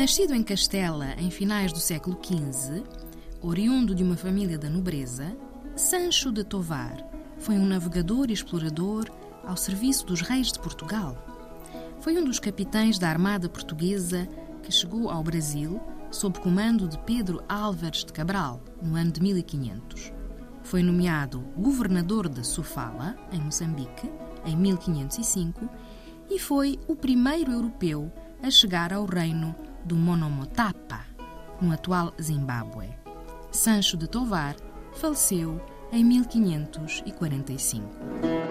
Nascido em Castela em finais do século XV, oriundo de uma família da nobreza, Sancho de Tovar foi um navegador e explorador ao serviço dos reis de Portugal. Foi um dos capitães da Armada Portuguesa que chegou ao Brasil sob comando de Pedro Álvares de Cabral, no ano de 1500. Foi nomeado governador de Sofala, em Moçambique, em 1505, e foi o primeiro europeu a chegar ao reino do Monomotapa, no atual Zimbábue. Sancho de Tovar faleceu em 1545.